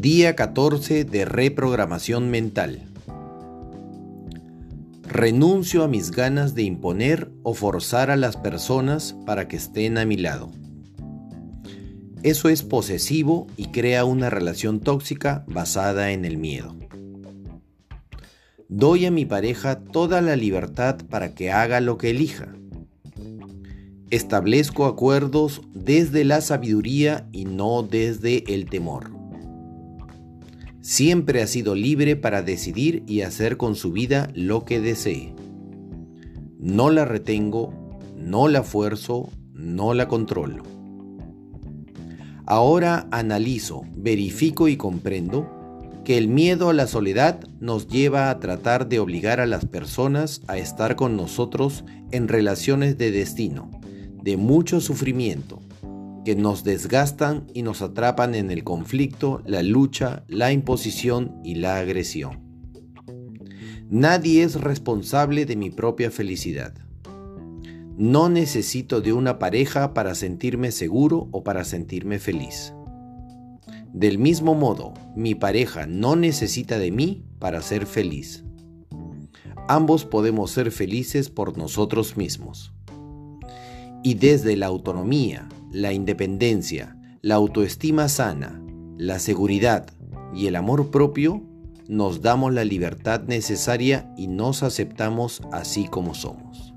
Día 14 de reprogramación mental. Renuncio a mis ganas de imponer o forzar a las personas para que estén a mi lado. Eso es posesivo y crea una relación tóxica basada en el miedo. Doy a mi pareja toda la libertad para que haga lo que elija. Establezco acuerdos desde la sabiduría y no desde el temor. Siempre ha sido libre para decidir y hacer con su vida lo que desee. No la retengo, no la fuerzo, no la controlo. Ahora analizo, verifico y comprendo que el miedo a la soledad nos lleva a tratar de obligar a las personas a estar con nosotros en relaciones de destino, de mucho sufrimiento, que nos desgastan y nos atrapan en el conflicto, la lucha, la imposición y la agresión. Nadie es responsable de mi propia felicidad. No necesito de una pareja para sentirme seguro o para sentirme feliz. Del mismo modo, mi pareja no necesita de mí para ser feliz. Ambos podemos ser felices por nosotros mismos. Y desde la autonomía, la independencia, la autoestima sana, la seguridad y el amor propio, nos damos la libertad necesaria y nos aceptamos así como somos.